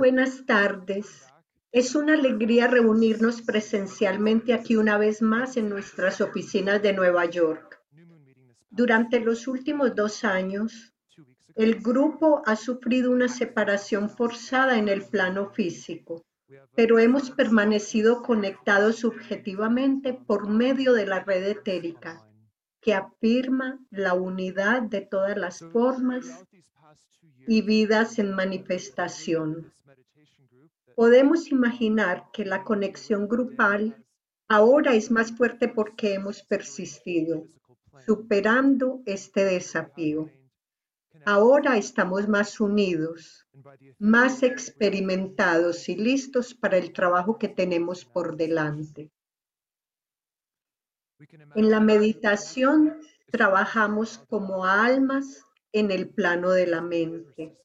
Buenas tardes. Es una alegría reunirnos presencialmente aquí una vez más en nuestras oficinas de Nueva York. Durante los últimos dos años, el grupo ha sufrido una separación forzada en el plano físico, pero hemos permanecido conectados subjetivamente por medio de la red etérica, que afirma la unidad de todas las formas y vidas en manifestación. Podemos imaginar que la conexión grupal ahora es más fuerte porque hemos persistido, superando este desafío. Ahora estamos más unidos, más experimentados y listos para el trabajo que tenemos por delante. En la meditación trabajamos como almas en el plano de la mente.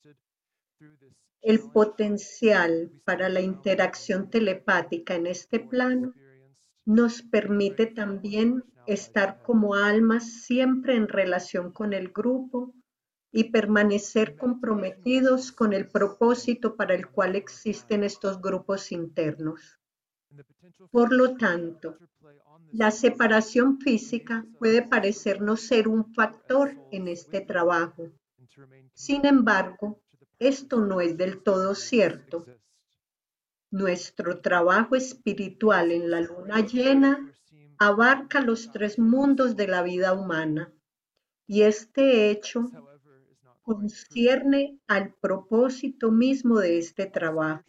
El potencial para la interacción telepática en este plano nos permite también estar como almas siempre en relación con el grupo y permanecer comprometidos con el propósito para el cual existen estos grupos internos. Por lo tanto, la separación física puede parecernos ser un factor en este trabajo. Sin embargo, esto no es del todo cierto. Nuestro trabajo espiritual en la luna llena abarca los tres mundos de la vida humana y este hecho concierne al propósito mismo de este trabajo,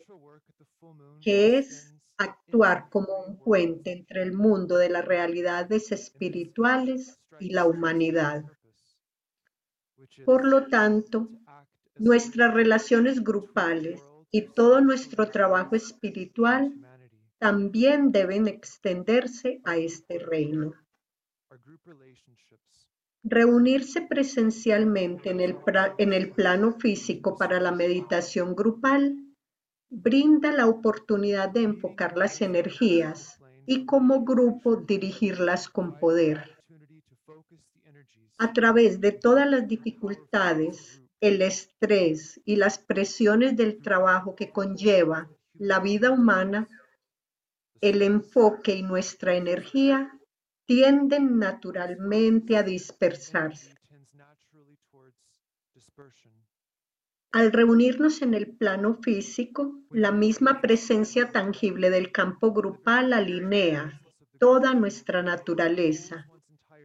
que es actuar como un puente entre el mundo de las realidades espirituales y la humanidad. Por lo tanto, nuestras relaciones grupales y todo nuestro trabajo espiritual también deben extenderse a este reino. Reunirse presencialmente en el, en el plano físico para la meditación grupal brinda la oportunidad de enfocar las energías y como grupo dirigirlas con poder. A través de todas las dificultades, el estrés y las presiones del trabajo que conlleva la vida humana, el enfoque y nuestra energía tienden naturalmente a dispersarse. Al reunirnos en el plano físico, la misma presencia tangible del campo grupal alinea toda nuestra naturaleza,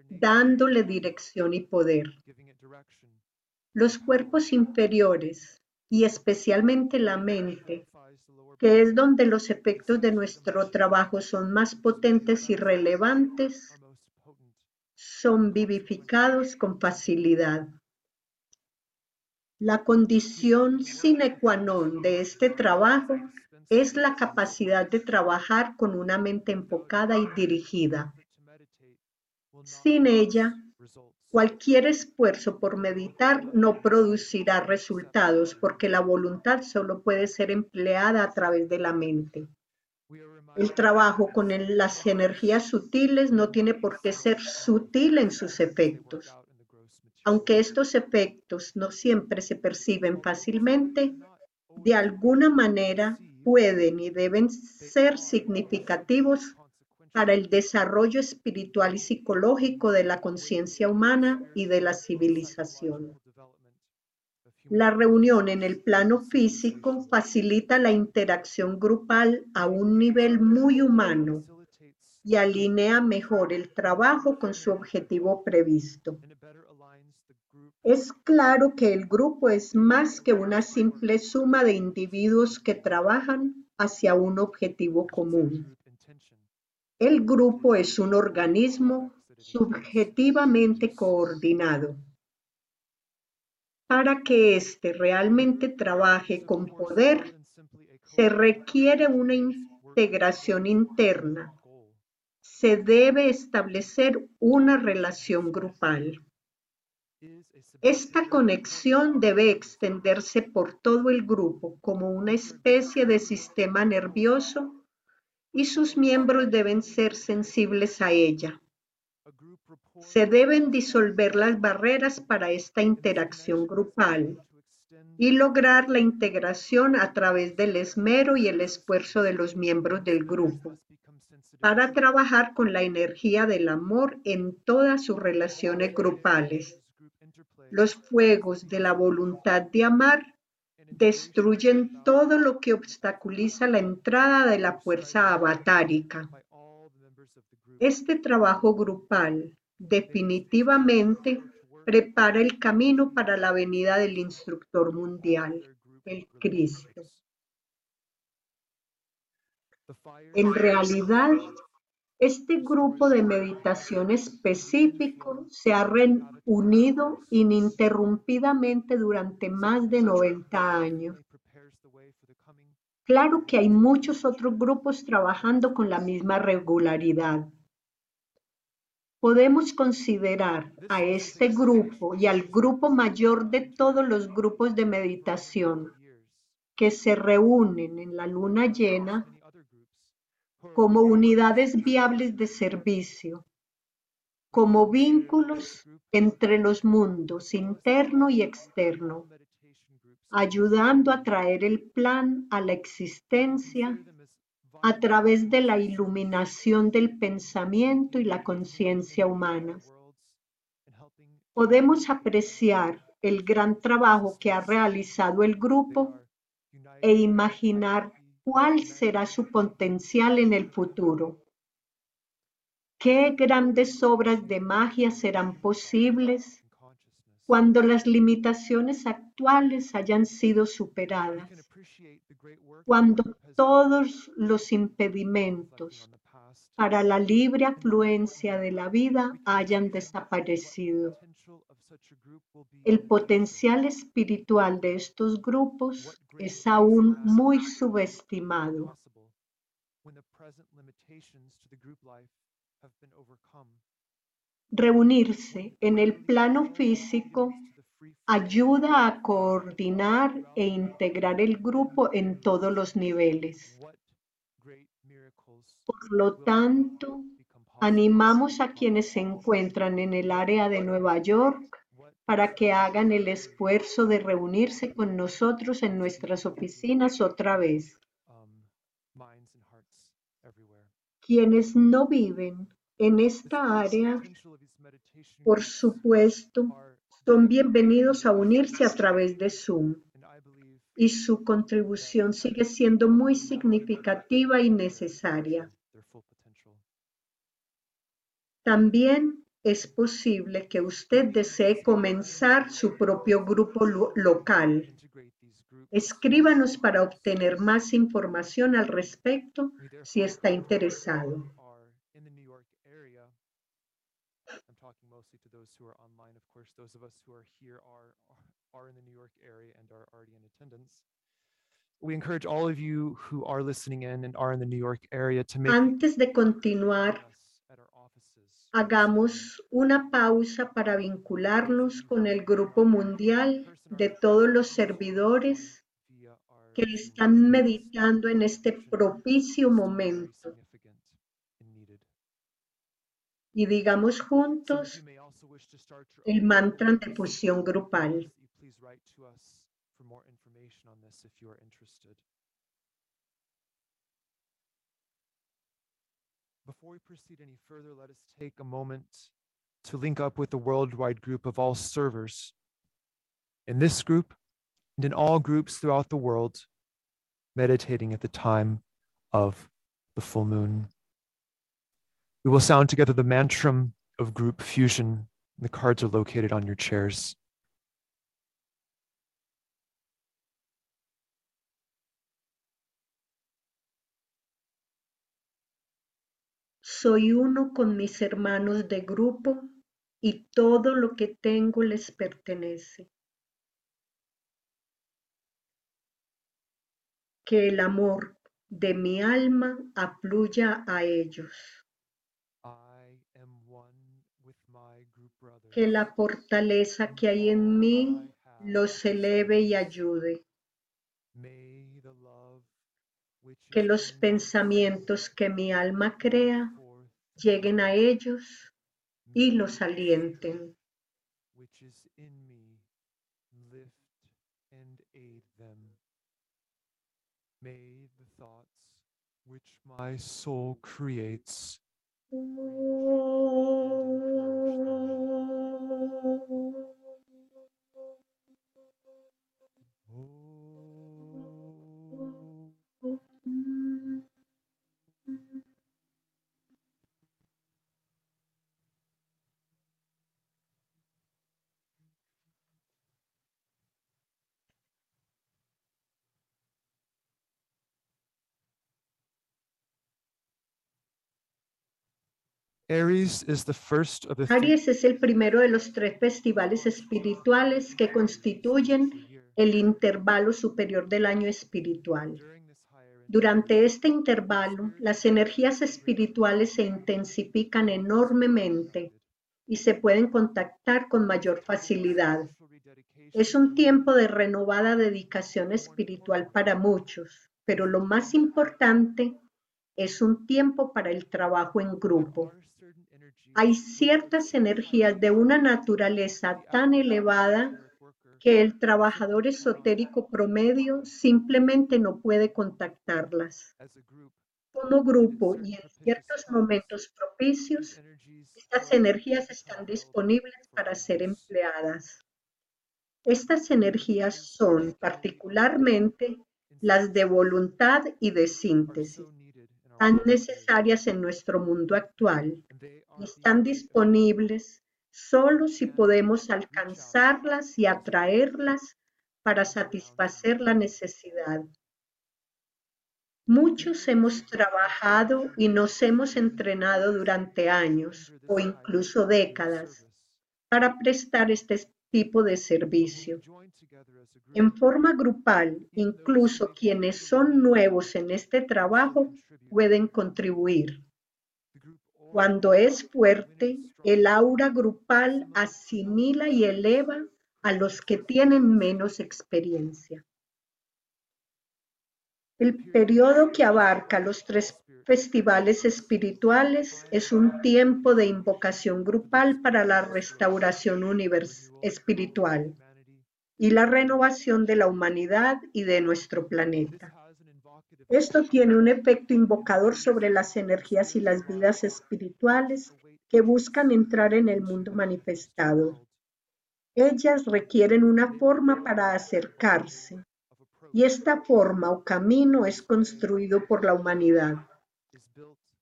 dándole dirección y poder. Los cuerpos inferiores, y especialmente la mente, que es donde los efectos de nuestro trabajo son más potentes y relevantes, son vivificados con facilidad. La condición sine qua non de este trabajo es la capacidad de trabajar con una mente enfocada y dirigida. Sin ella, cualquier esfuerzo por meditar no producirá resultados porque la voluntad solo puede ser empleada a través de la mente. El trabajo con las energías sutiles no tiene por qué ser sutil en sus efectos. Aunque estos efectos no siempre se perciben fácilmente, de alguna manera pueden y deben ser significativos para el desarrollo espiritual y psicológico de la conciencia humana y de la civilización. La reunión en el plano físico facilita la interacción grupal a un nivel muy humano y alinea mejor el trabajo con su objetivo previsto. Es claro que el grupo es más que una simple suma de individuos que trabajan hacia un objetivo común. El grupo es un organismo subjetivamente coordinado. Para que éste realmente trabaje con poder, se requiere una integración interna. Se debe establecer una relación grupal. Esta conexión debe extenderse por todo el grupo como una especie de sistema nervioso y sus miembros deben ser sensibles a ella. Se deben disolver las barreras para esta interacción grupal y lograr la integración a través del esmero y el esfuerzo de los miembros del grupo para trabajar con la energía del amor en todas sus relaciones grupales. Los fuegos de la voluntad de amar destruyen todo lo que obstaculiza la entrada de la fuerza avatárica. Este trabajo grupal definitivamente prepara el camino para la venida del instructor mundial, el Cristo. En realidad, este grupo de meditación específico se ha reunido ininterrumpidamente durante más de 90 años. Claro que hay muchos otros grupos trabajando con la misma regularidad. Podemos considerar a este grupo y al grupo mayor de todos los grupos de meditación que se reúnen en la luna llena como unidades viables de servicio, como vínculos entre los mundos interno y externo, ayudando a traer el plan a la existencia a través de la iluminación del pensamiento y la conciencia humana. Podemos apreciar el gran trabajo que ha realizado el grupo e imaginar cuál será su potencial en el futuro. ¿Qué grandes obras de magia serán posibles cuando las limitaciones actuales hayan sido superadas? Cuando todos los impedimentos para la libre afluencia de la vida hayan desaparecido. El potencial espiritual de estos grupos es aún muy subestimado. Reunirse en el plano físico ayuda a coordinar e integrar el grupo en todos los niveles. Por lo tanto, animamos a quienes se encuentran en el área de Nueva York para que hagan el esfuerzo de reunirse con nosotros en nuestras oficinas otra vez. Quienes no viven en esta área, por supuesto, son bienvenidos a unirse a través de Zoom y su contribución sigue siendo muy significativa y necesaria. También es posible que usted desee comenzar su propio grupo local. Escríbanos para obtener más información al respecto si está interesado. Antes de continuar, hagamos una pausa para vincularnos con el grupo mundial de todos los servidores que están meditando en este propicio momento. Y digamos juntos el mantra de fusión grupal. Before we proceed any further, let us take a moment to link up with the worldwide group of all servers. In this group and in all groups throughout the world, meditating at the time of the full moon. We will sound together the mantra of group fusion. The cards are located on your chairs. Soy uno con mis hermanos de grupo y todo lo que tengo les pertenece. Que el amor de mi alma afluya a ellos. Que la fortaleza que hay en mí los eleve y ayude. Que los pensamientos que mi alma crea lleguen a ellos y los alienten. May the thoughts which my soul creates Aries is the first of the three Aries es el primero de los tres festivales espirituales que constituyen el intervalo superior del año espiritual. Durante este intervalo, las energías espirituales se intensifican enormemente y se pueden contactar con mayor facilidad. Es un tiempo de renovada dedicación espiritual para muchos, pero lo más importante es un tiempo para el trabajo en grupo. Hay ciertas energías de una naturaleza tan elevada que el trabajador esotérico promedio simplemente no puede contactarlas. Como grupo y en ciertos momentos propicios, estas energías están disponibles para ser empleadas. Estas energías son particularmente las de voluntad y de síntesis, tan necesarias en nuestro mundo actual. y están disponibles solo si podemos alcanzarlas y atraerlas para satisfacer la necesidad. Muchos hemos trabajado y nos hemos entrenado durante años o incluso décadas para prestar este tipo de servicio. En forma grupal, incluso quienes son nuevos en este trabajo pueden contribuir. Cuando es fuerte, el aura grupal asimila y eleva a los que tienen menos experiencia. El periodo que abarca los tres festivales espirituales es un tiempo de invocación grupal para la restauración espiritual y la renovación de la humanidad y de nuestro planeta. Esto tiene un efecto invocador sobre las energías y las vidas espirituales que buscan entrar en el mundo manifestado. Ellas requieren una forma para acercarse y esta forma o camino es construido por la humanidad.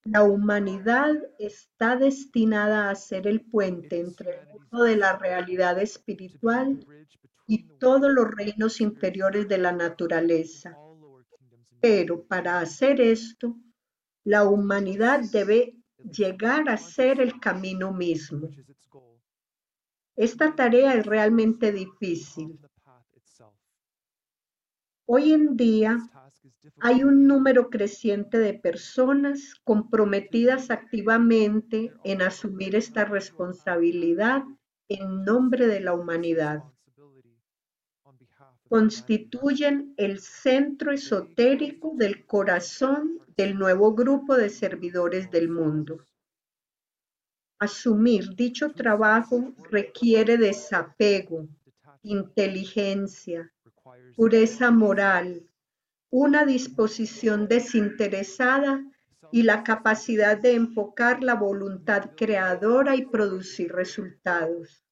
La humanidad está destinada a ser el puente entre el mundo de la realidad espiritual y todos los reinos inferiores de la naturaleza. Pero para hacer esto, la humanidad debe llegar a ser el camino mismo. Esta tarea es realmente difícil. Hoy en día hay un número creciente de personas comprometidas activamente en asumir esta responsabilidad en nombre de la humanidad. Constituyen el centro esotérico del corazón del nuevo grupo de servidores del mundo. Asumir dicho trabajo requiere desapego, inteligencia, pureza moral, una disposición desinteresada y la capacidad de enfocar la voluntad creadora y producir resultados.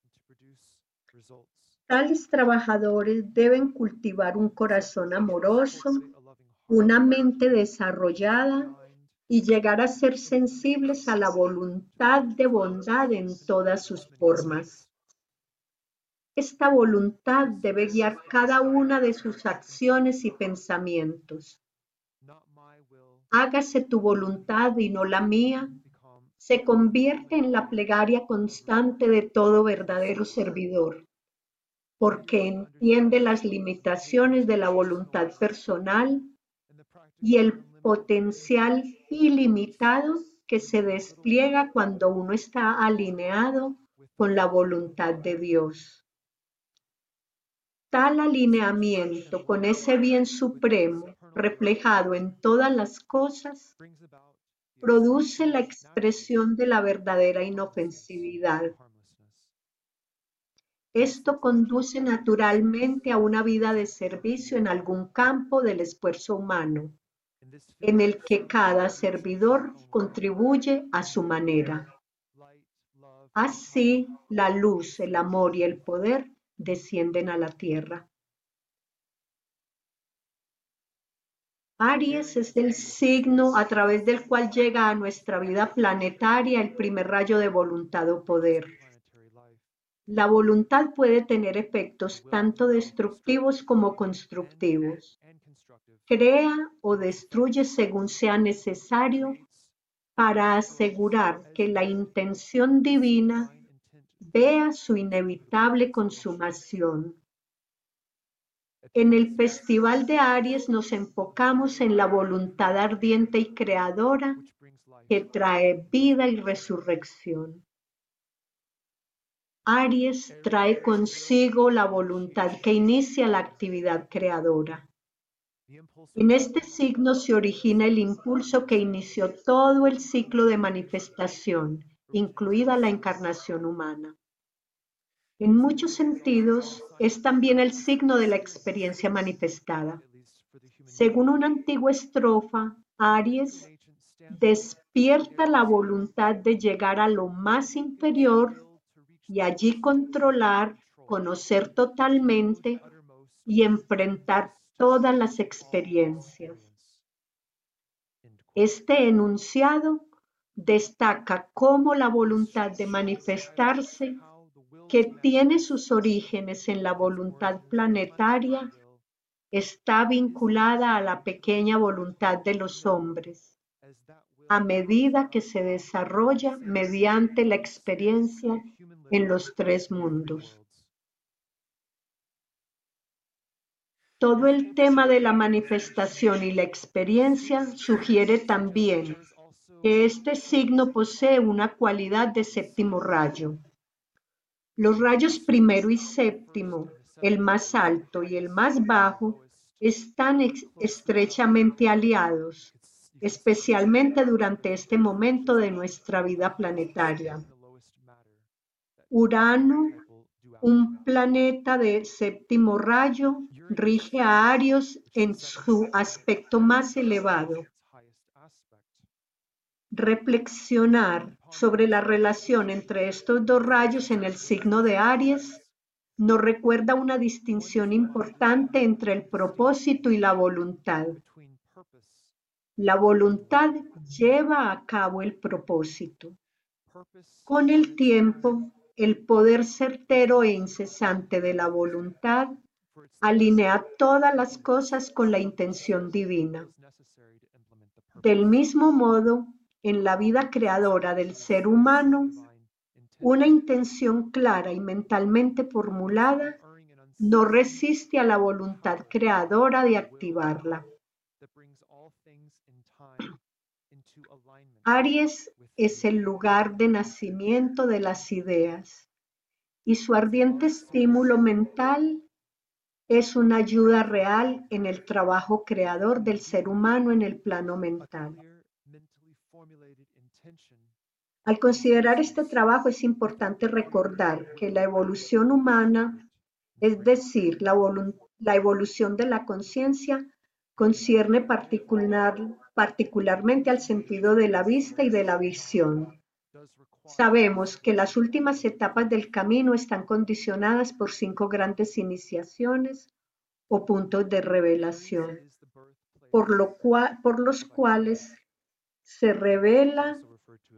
Tales trabajadores deben cultivar un corazón amoroso, una mente desarrollada y llegar a ser sensibles a la voluntad de bondad en todas sus formas. Esta voluntad debe guiar cada una de sus acciones y pensamientos. Hágase tu voluntad y no la mía, se convierte en la plegaria constante de todo verdadero servidor, porque entiende las limitaciones de la voluntad personal y el potencial ilimitado que se despliega cuando uno está alineado con la voluntad de Dios. Tal alineamiento con ese bien supremo reflejado en todas las cosas produce la expresión de la verdadera of inofensividad. esto conduce naturalmente a una vida de servicio en algún campo del esfuerzo humano, en el que cada servidor contribuye a su manera. Así, la luz, el amor y el poder descienden a la tierra. Aries es el signo a través del cual llega a nuestra vida planetaria el primer rayo de voluntad o poder. La voluntad puede tener efectos tanto destructivos como constructivos. Crea o destruye según sea necesario para asegurar que la intención divina vea su inevitable consumación. En el Festival de Aries nos enfocamos en la voluntad ardiente y creadora que trae vida y resurrección. Aries trae consigo la voluntad que inicia la actividad creadora. En este signo se origina el impulso que inició todo el ciclo de manifestación, incluida la encarnación humana. En muchos sentidos, es también el signo de la experiencia manifestada. Según una antigua estrofa, Aries despierta la voluntad de llegar a lo más inferior y allí controlar, conocer totalmente y enfrentar todas las experiencias. Este enunciado destaca cómo la voluntad de manifestarse que tiene sus orígenes en la voluntad planetaria, está vinculada a la pequeña voluntad de los hombres, a medida que se desarrolla mediante la experiencia en los tres mundos. Todo el tema de la manifestación y la experiencia sugiere también este signo posee una cualidad de séptimo rayo. Los rayos primero y séptimo, el más alto y el más bajo, están estrechamente aliados, especialmente durante este momento de nuestra vida planetaria. Urano, un planeta de séptimo rayo, rige a Arios en su aspecto más elevado reflexionar sobre la relación entre estos dos rayos en el signo de Aries nos recuerda una distinción importante entre el propósito y la voluntad. La voluntad lleva a cabo el propósito. Con el tiempo, el poder certero e incesante de la voluntad alinea todas las cosas con la intención divina. Del mismo modo, en la vida creadora del ser humano, una intención clara y mentalmente formulada no resiste a la voluntad creadora de activarla. Aries es el lugar de nacimiento de las ideas y su ardiente estímulo mental es una ayuda real en el trabajo creador del ser humano en el plano mental. Al considerar este trabajo es importante recordar que la evolución humana, es decir, la, evolución de la conciencia, concierne particularmente al sentido de la vista y de la visión. Sabemos que las últimas etapas del camino están condicionadas por cinco grandes iniciaciones o puntos de revelación, por, lo cual, por los cuales se revela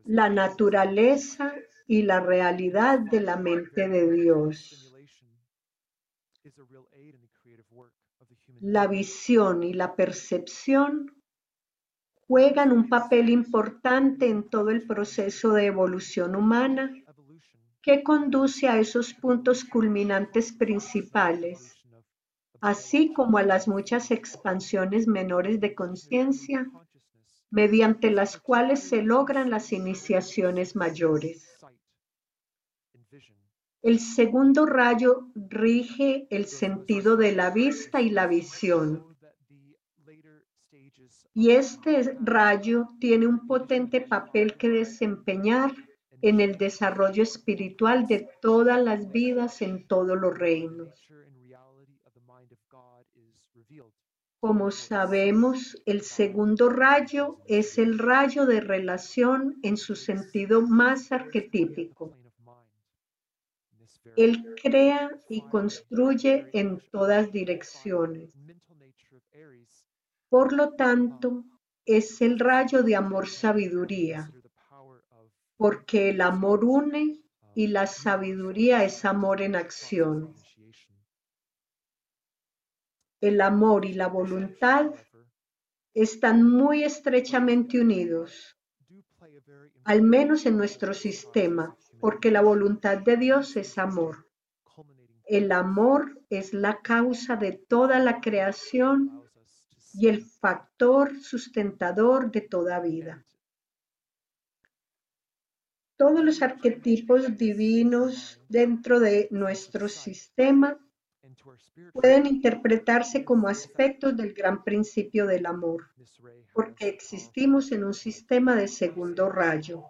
la naturaleza y la realidad de la mente de Dios. La visión y la percepción juegan un papel importante en todo el proceso de evolución humana que conduce a esos puntos culminantes principales, así como a las muchas expansiones menores de conciencia mediante las cuales se logran las iniciaciones mayores. El segundo rayo rige el sentido de la vista y la visión. Y este rayo tiene un potente papel que desempeñar en el desarrollo espiritual de todas las vidas en todos los reinos. Como sabemos, el segundo rayo es el rayo de relación en su sentido más arquetípico. Él crea y construye en todas direcciones. Por lo tanto, es el rayo de amor sabiduría, porque el amor une y la sabiduría es amor en acción. El amor y la voluntad están muy estrechamente unidos, al menos en nuestro sistema, porque la voluntad de Dios es amor. El amor es la causa de toda la creación y el factor sustentador de toda vida. Todos los arquetipos divinos dentro de nuestro sistema pueden interpretarse como aspectos del gran principio del amor, porque existimos en un sistema de segundo rayo.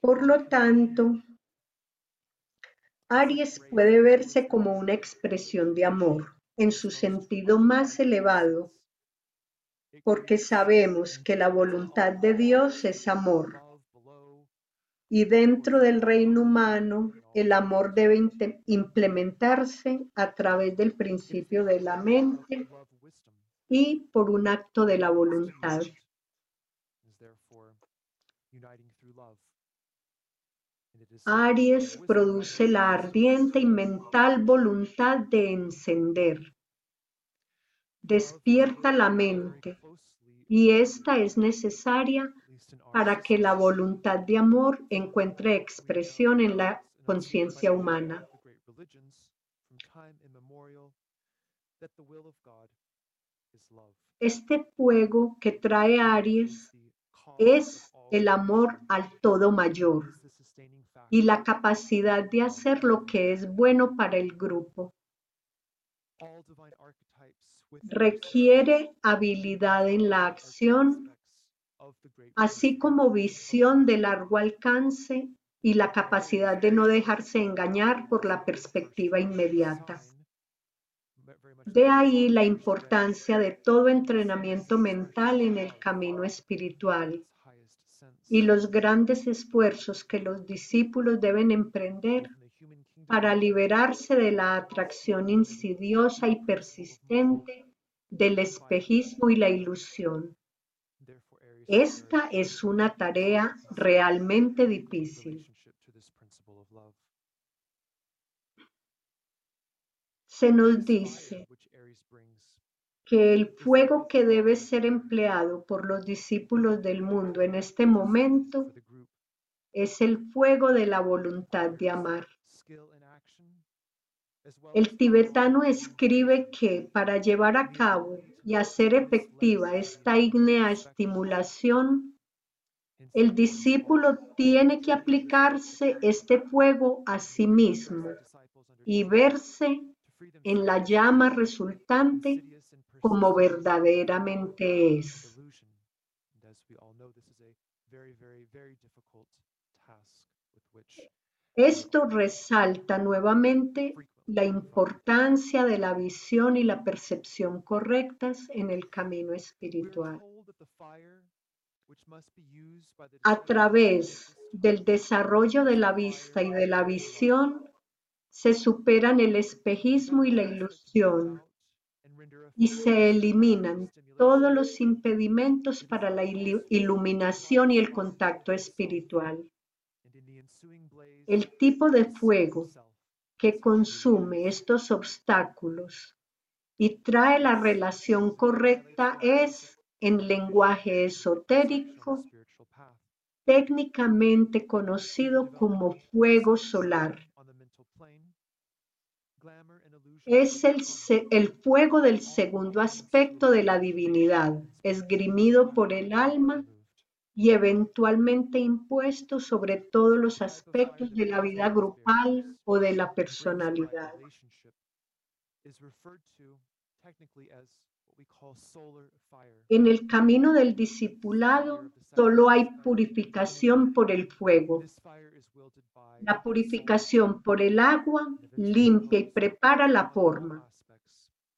Por lo tanto, Aries puede verse como una expresión de amor en su sentido más elevado, porque sabemos que la voluntad de Dios es amor y dentro del reino humano, el amor debe implementarse a través del principio de la mente y por un acto de la voluntad. Aries produce la ardiente y mental voluntad de encender. Despierta la mente y esta es necesaria para que la voluntad de amor encuentre expresión en la conciencia humana. Este fuego que trae Aries es el amor al todo mayor y la capacidad de hacer lo que es bueno para el grupo. Requiere habilidad en la acción así como visión de largo alcance y la capacidad de no dejarse engañar por la perspectiva inmediata. De ahí la importancia de todo entrenamiento mental en el camino espiritual y los grandes esfuerzos que los discípulos deben emprender para liberarse de la atracción insidiosa y persistente del espejismo y la ilusión. Esta es una tarea realmente difícil. Se nos dice que el fuego que debe ser empleado por los discípulos del mundo en este momento es el fuego de la voluntad de amar. El tibetano escribe que para llevar a cabo y hacer efectiva esta ígnea estimulación, el discípulo tiene que aplicarse este fuego a sí mismo y verse en la llama resultante como verdaderamente es. Esto resalta nuevamente la importancia de la visión y la percepción correctas en el camino espiritual. A través del desarrollo de la vista y de la visión, se superan el espejismo y la ilusión y se eliminan todos los impedimentos para la iluminación y el contacto espiritual. El tipo de fuego que consume estos obstáculos y trae la relación correcta es, en lenguaje esotérico, técnicamente conocido como fuego solar. Es el, el, fuego del segundo aspecto de la divinidad, esgrimido por el alma y eventualmente impuesto sobre todos los aspectos de la vida grupal o de la personalidad. En el camino del discipulado solo hay purificación por el fuego. La purificación por el agua limpia y prepara la forma,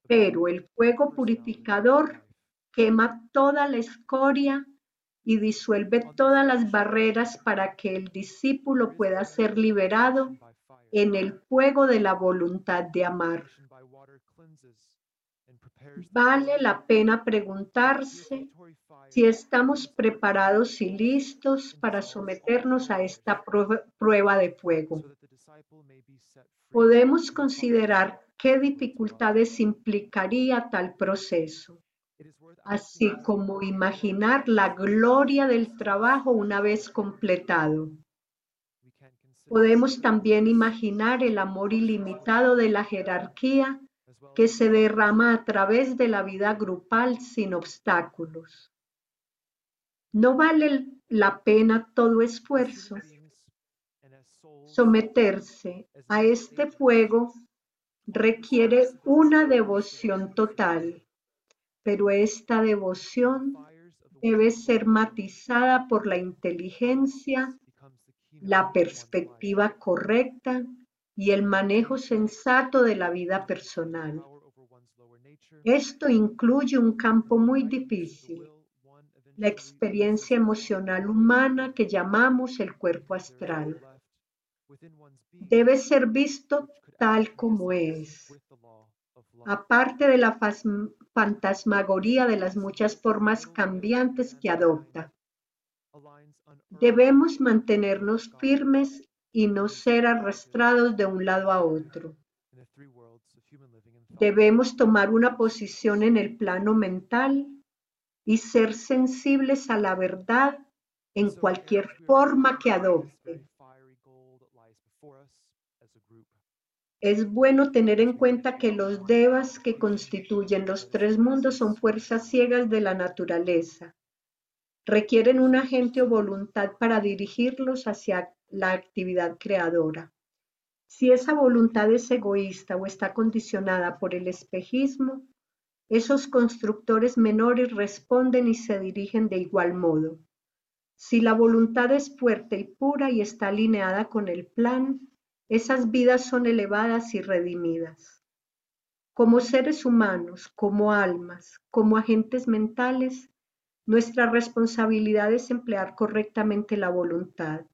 pero el fuego purificador quema toda la escoria y disuelve todas las barreras para que el discípulo pueda ser liberado en el fuego de la voluntad de amar. Vale la pena preguntarse si estamos preparados y listos para someternos a esta prueba de fuego. Podemos considerar qué dificultades implicaría tal proceso así como imaginar la gloria del trabajo una vez completado. Podemos también imaginar el amor ilimitado de la jerarquía que se derrama a través de la vida grupal sin obstáculos. No vale la pena todo esfuerzo. Someterse a este fuego requiere una devoción total pero esta devoción debe ser matizada por la inteligencia, la perspectiva correcta y el manejo sensato de la vida personal. Esto incluye un campo muy difícil, la experiencia emocional humana que llamamos el cuerpo astral. Debe ser visto tal como es, aparte de la fantasmagoría de las muchas formas cambiantes que adopta. Debemos mantenernos firmes y no ser arrastrados de un lado a otro. Debemos tomar una posición en el plano mental y ser sensibles a la verdad en cualquier forma que adopte. Es bueno tener en cuenta que los devas que constituyen los tres mundos son fuerzas ciegas de la naturaleza. Requieren un agente o voluntad para dirigirlos hacia la actividad creadora. Si esa voluntad es egoísta o está condicionada por el espejismo, esos constructores menores responden y se dirigen de igual modo. Si la voluntad es fuerte y pura y está alineada con el plan, esas vidas son elevadas y redimidas. Como seres humanos, como almas, como agentes mentales, nuestra responsabilidad es emplear correctamente la voluntad.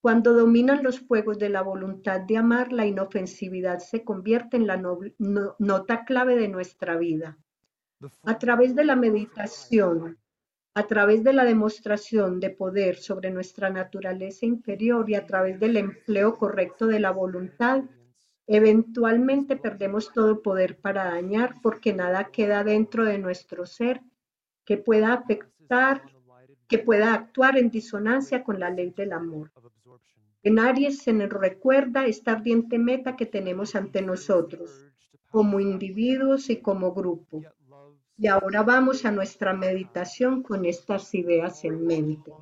Cuando dominan los fuegos de la voluntad de amar, la inofensividad se convierte en la nota clave de nuestra vida. A través de la meditación, a través de la demostración de poder sobre nuestra naturaleza inferior y a través del empleo correcto de la voluntad, eventualmente perdemos todo poder para dañar porque nada queda dentro de nuestro ser que pueda afectar, que pueda actuar en disonancia con la ley del amor. En Aries se nos recuerda esta ardiente meta que tenemos ante nosotros, como individuos y como grupo. Y ahora vamos a nuestra meditación con estas ideas en mente.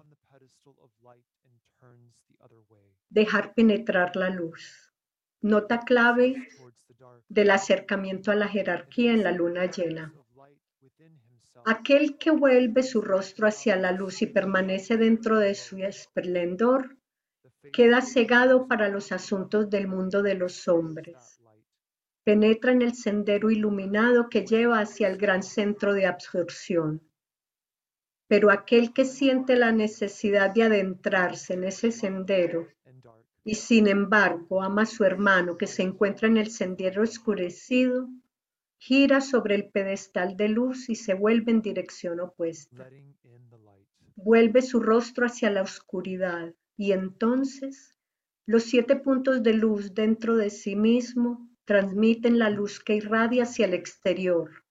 Dejar penetrar la luz. Nota clave del acercamiento a la jerarquía en la luna llena. Aquel que vuelve su rostro hacia la luz y permanece dentro de su esplendor, queda cegado para los asuntos del mundo de los hombres penetra en el sendero iluminado que lleva hacia el gran centro de absorción. Pero aquel que siente la necesidad de adentrarse en ese sendero y sin embargo ama a su hermano que se encuentra en el sendero oscurecido, gira sobre el pedestal de luz y se vuelve en dirección opuesta. Vuelve su rostro hacia la oscuridad y entonces los siete puntos de luz dentro de sí mismo transmiten la luz que irradia hacia el exterior.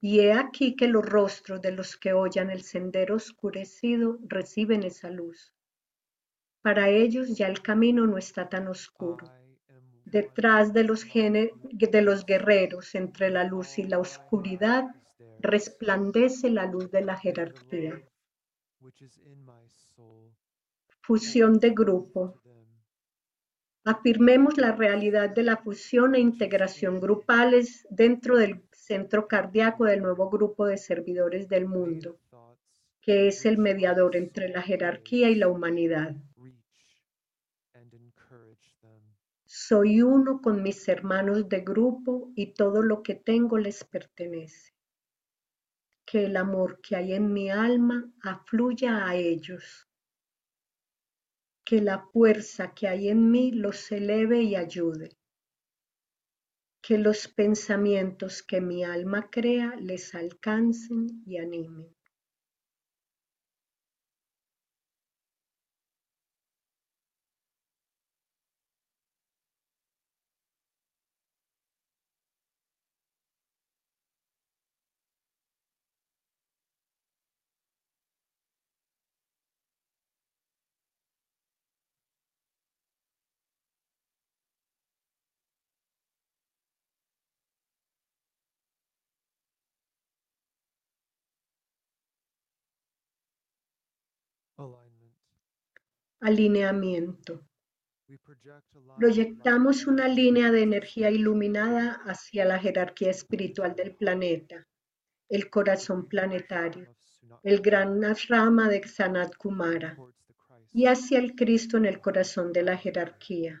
Y he aquí que los rostros de los que oyan el sendero oscurecido reciben esa luz. Para ellos ya el camino no está tan oscuro. Detrás de los, de los guerreros, entre la luz y la oscuridad, resplandece la luz de la jerarquía. Fusión de grupo. Afirmemos la realidad de la fusión e integración grupales dentro del centro cardíaco del nuevo grupo de servidores del mundo, que es el mediador entre la jerarquía y la humanidad. Soy uno con mis hermanos de grupo y todo lo que tengo les pertenece. Que el amor que hay en mi alma afluya a ellos. Que la fuerza que hay en mí los eleve y ayude. Que los pensamientos que mi alma crea les alcancen y animen. Alineamiento. Proyectamos una línea de energía iluminada hacia la jerarquía espiritual del planeta, el corazón planetario, el gran rama de Sanat Kumara y hacia el Cristo en el corazón de la jerarquía.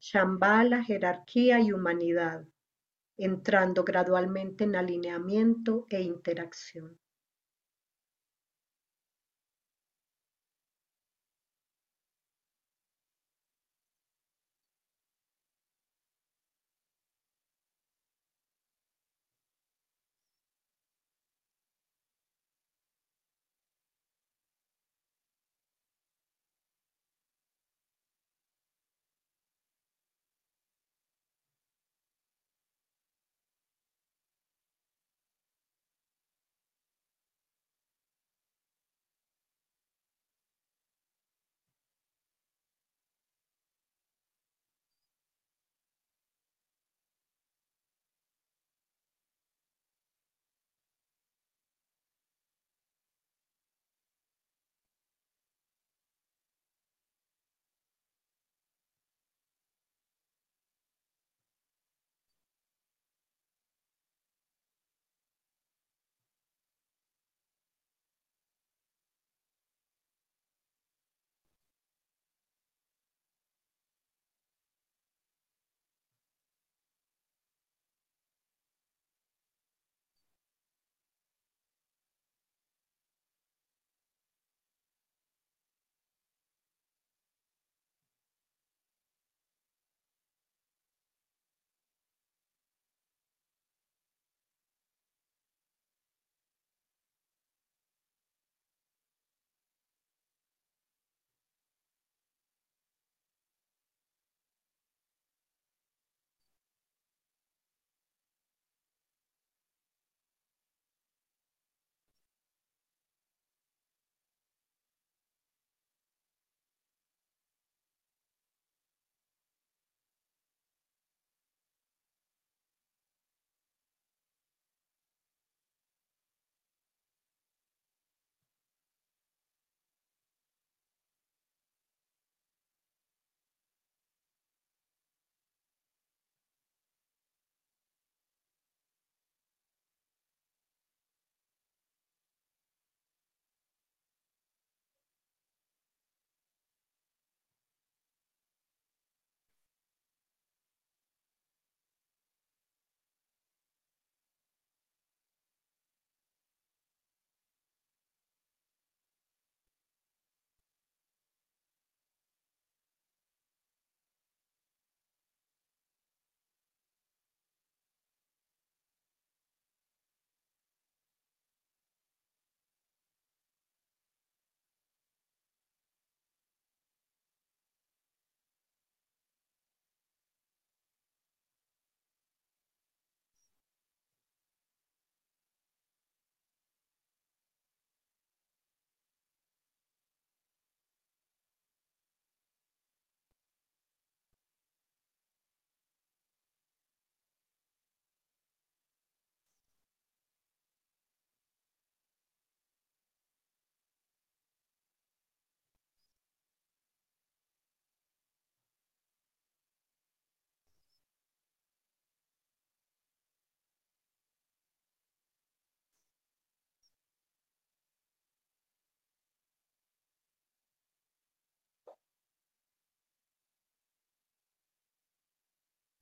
Shambhala, jerarquía y humanidad, entrando gradualmente en alineamiento e interacción.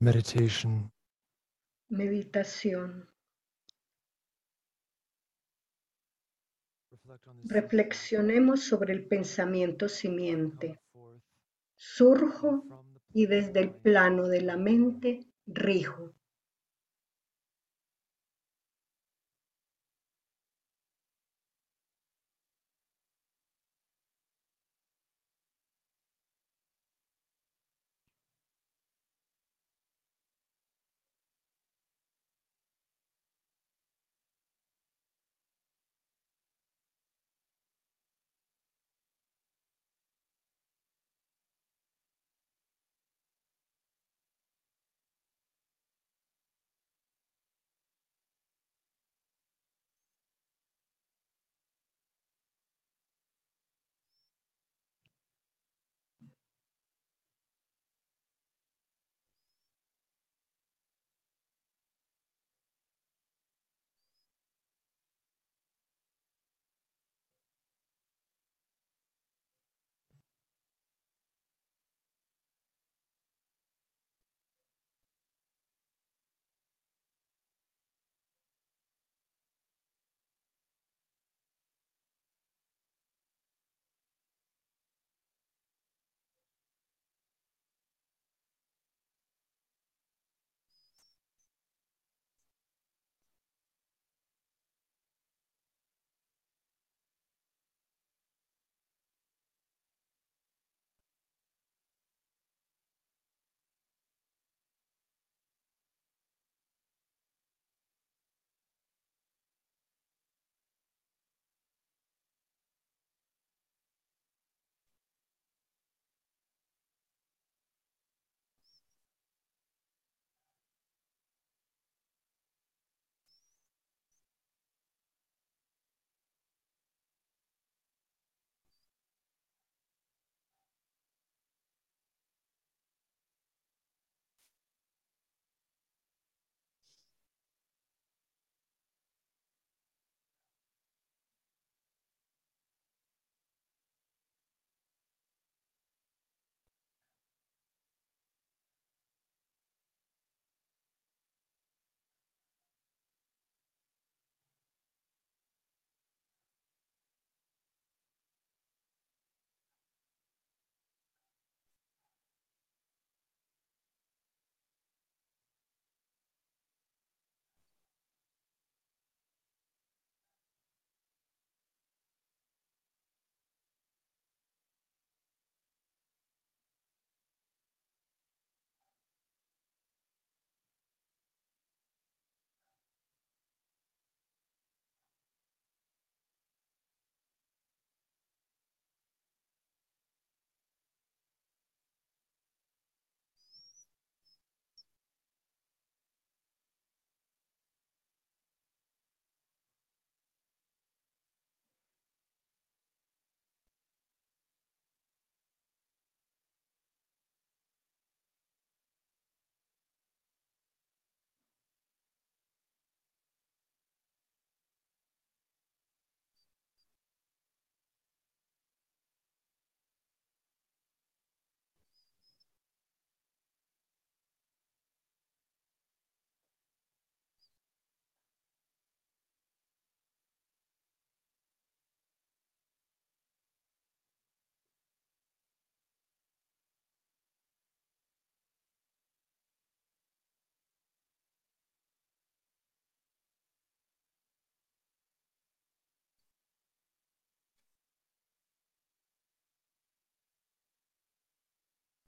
Meditation, meditación. Reflexionemos sobre el pensamiento simiente. Surjo y desde el plano de la mente rijo.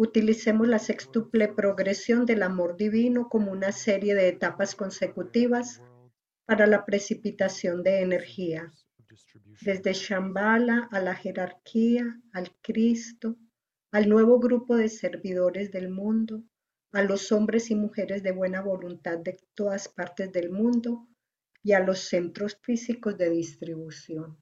Utilicemos la sextuple progresión del amor divino como una serie de etapas consecutivas para la precipitación de energía, desde Shambhala a la jerarquía, al Cristo, al nuevo grupo de servidores del mundo, a los hombres y mujeres de buena voluntad de todas partes del mundo y a los centros físicos de distribución.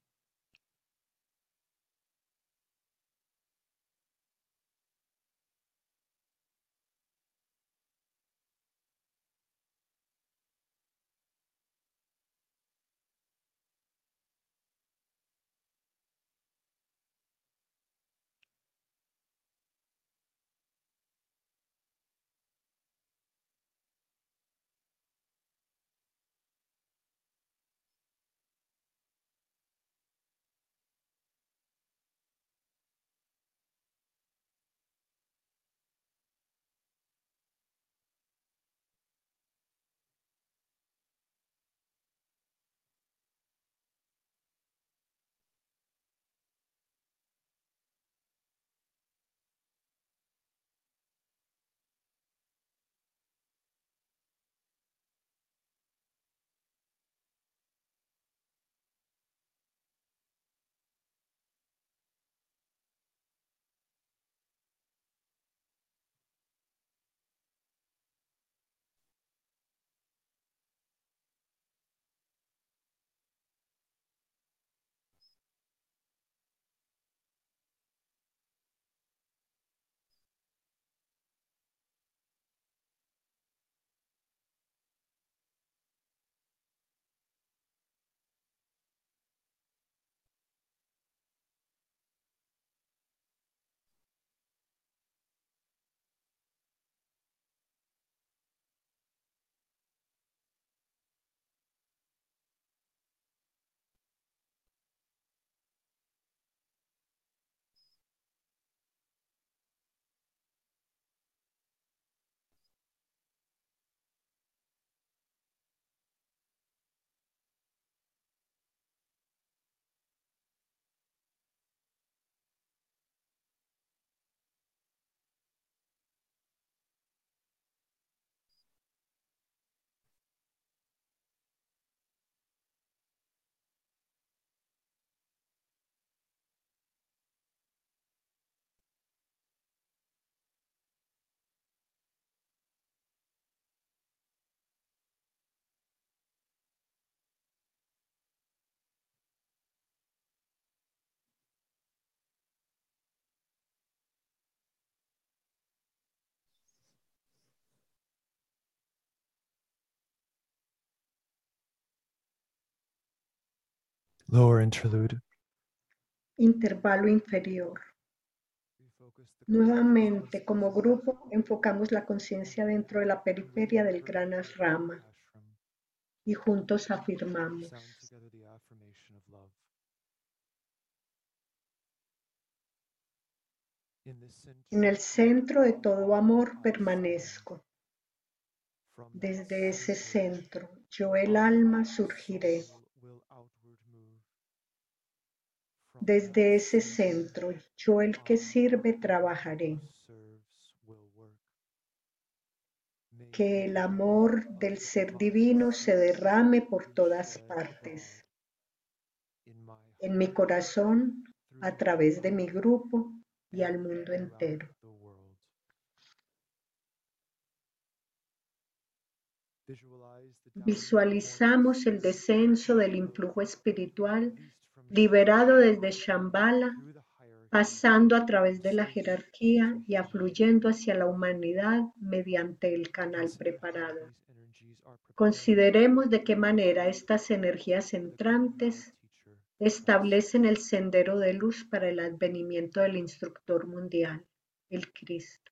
Lower interlude. Intervalo inferior. Nuevamente, como grupo, enfocamos la conciencia dentro de la periferia del gran asrama y juntos afirmamos. En el centro de todo amor permanezco. Desde ese centro, yo el alma surgiré. Desde ese centro, yo el que sirve trabajaré. Que el amor del ser divino se derrame por todas partes. En mi corazón, a través de mi grupo y al mundo entero. Visualizamos el descenso del influjo espiritual liberado desde Shambhala, pasando a través de la jerarquía y afluyendo hacia la humanidad mediante el canal preparado. Consideremos de qué manera estas energías entrantes establecen el sendero de luz para el advenimiento del instructor mundial, el Cristo.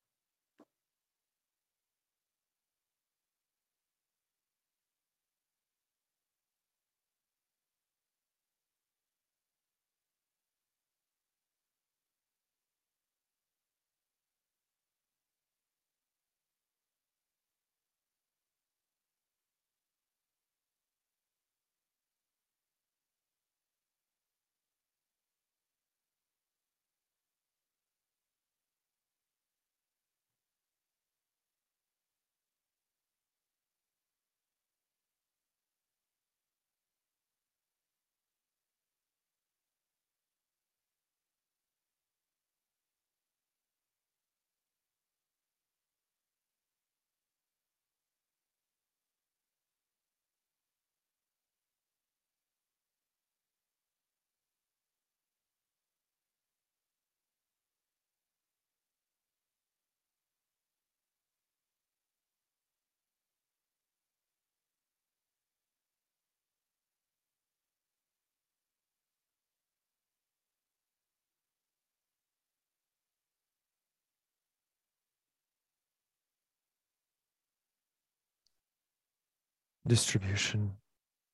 Distribution.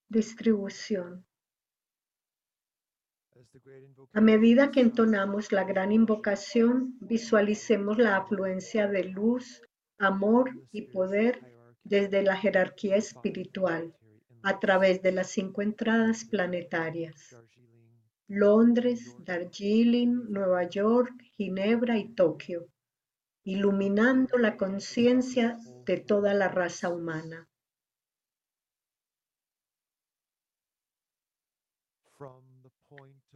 distribución. A medida que entonamos la gran invocación, visualicemos la afluencia de luz, amor y poder desde la jerarquía espiritual a través de las cinco entradas planetarias. Londres, Darjeeling, Nueva York, Ginebra y Tokio, iluminando la conciencia de toda la raza humana.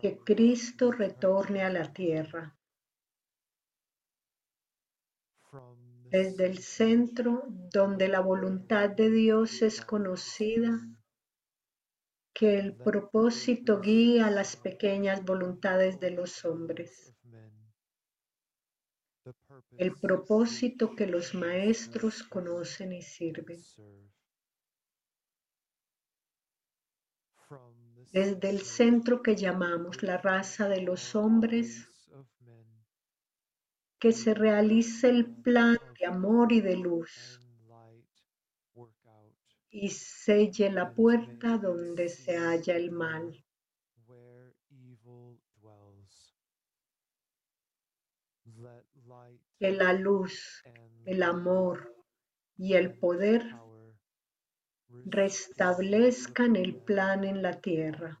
Que Cristo retorne a la tierra. Desde el centro donde la voluntad de Dios es conocida, que el propósito guíe a las pequeñas voluntades de los hombres. El propósito que los maestros conocen y sirven. Desde el centro que llamamos la raza de los hombres, que se realice el plan de amor y de luz y selle la puerta donde se halla el mal. Que la luz, el amor y el poder restablezcan el plan en la tierra.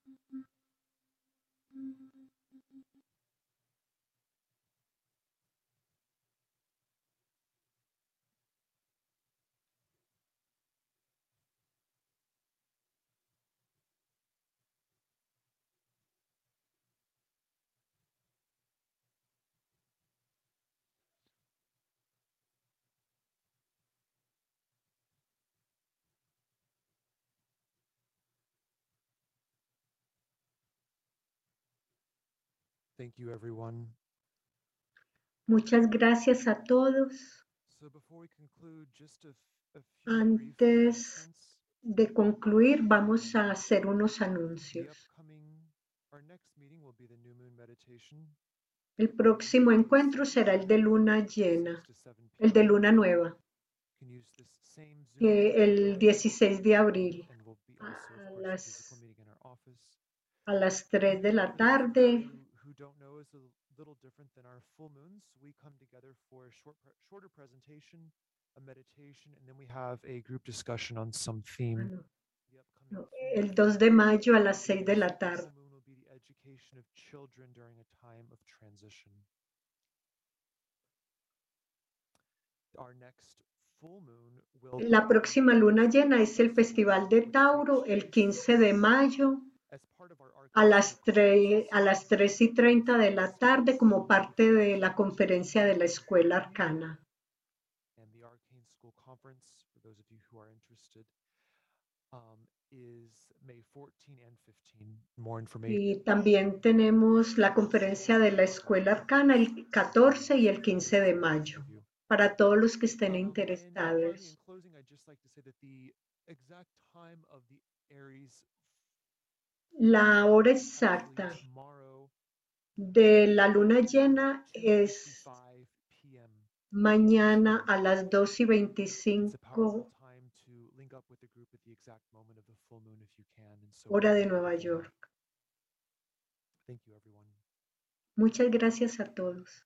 Thank you, everyone. Muchas gracias a todos. So before we conclude, just a, f- a few brief Antes de concluir, vamos a hacer unos anuncios. El próximo encuentro será el de luna llena, 6 to 7 el de luna nueva, el again, 16 de abril a- las- a las 3 de la tarde. Is a little different than our full moons. We come together for a short, shorter presentation, a meditation, and then we have a group discussion on some theme. no, The upcoming El for 2 de mayo a las 6 de la tarde. full moon will be the education of children during a time of transition. Our next full moon will La próxima luna llena es el Festival de Tauro el 15 de mayo a las, Arcane tre- a Conference, las 3 y 30 de la tarde como parte de la conferencia de la Escuela Arcana. and the Arcane School Conference, for those of you who are interested, is May 14 and 15. More information. Y también tenemos la conferencia de la Escuela Arcana el 14 y el 15 de mayo para todos los que estén interesados. La hora exacta de la luna llena es mañana a las 2 y 25 hora de Nueva York. Muchas gracias a todos.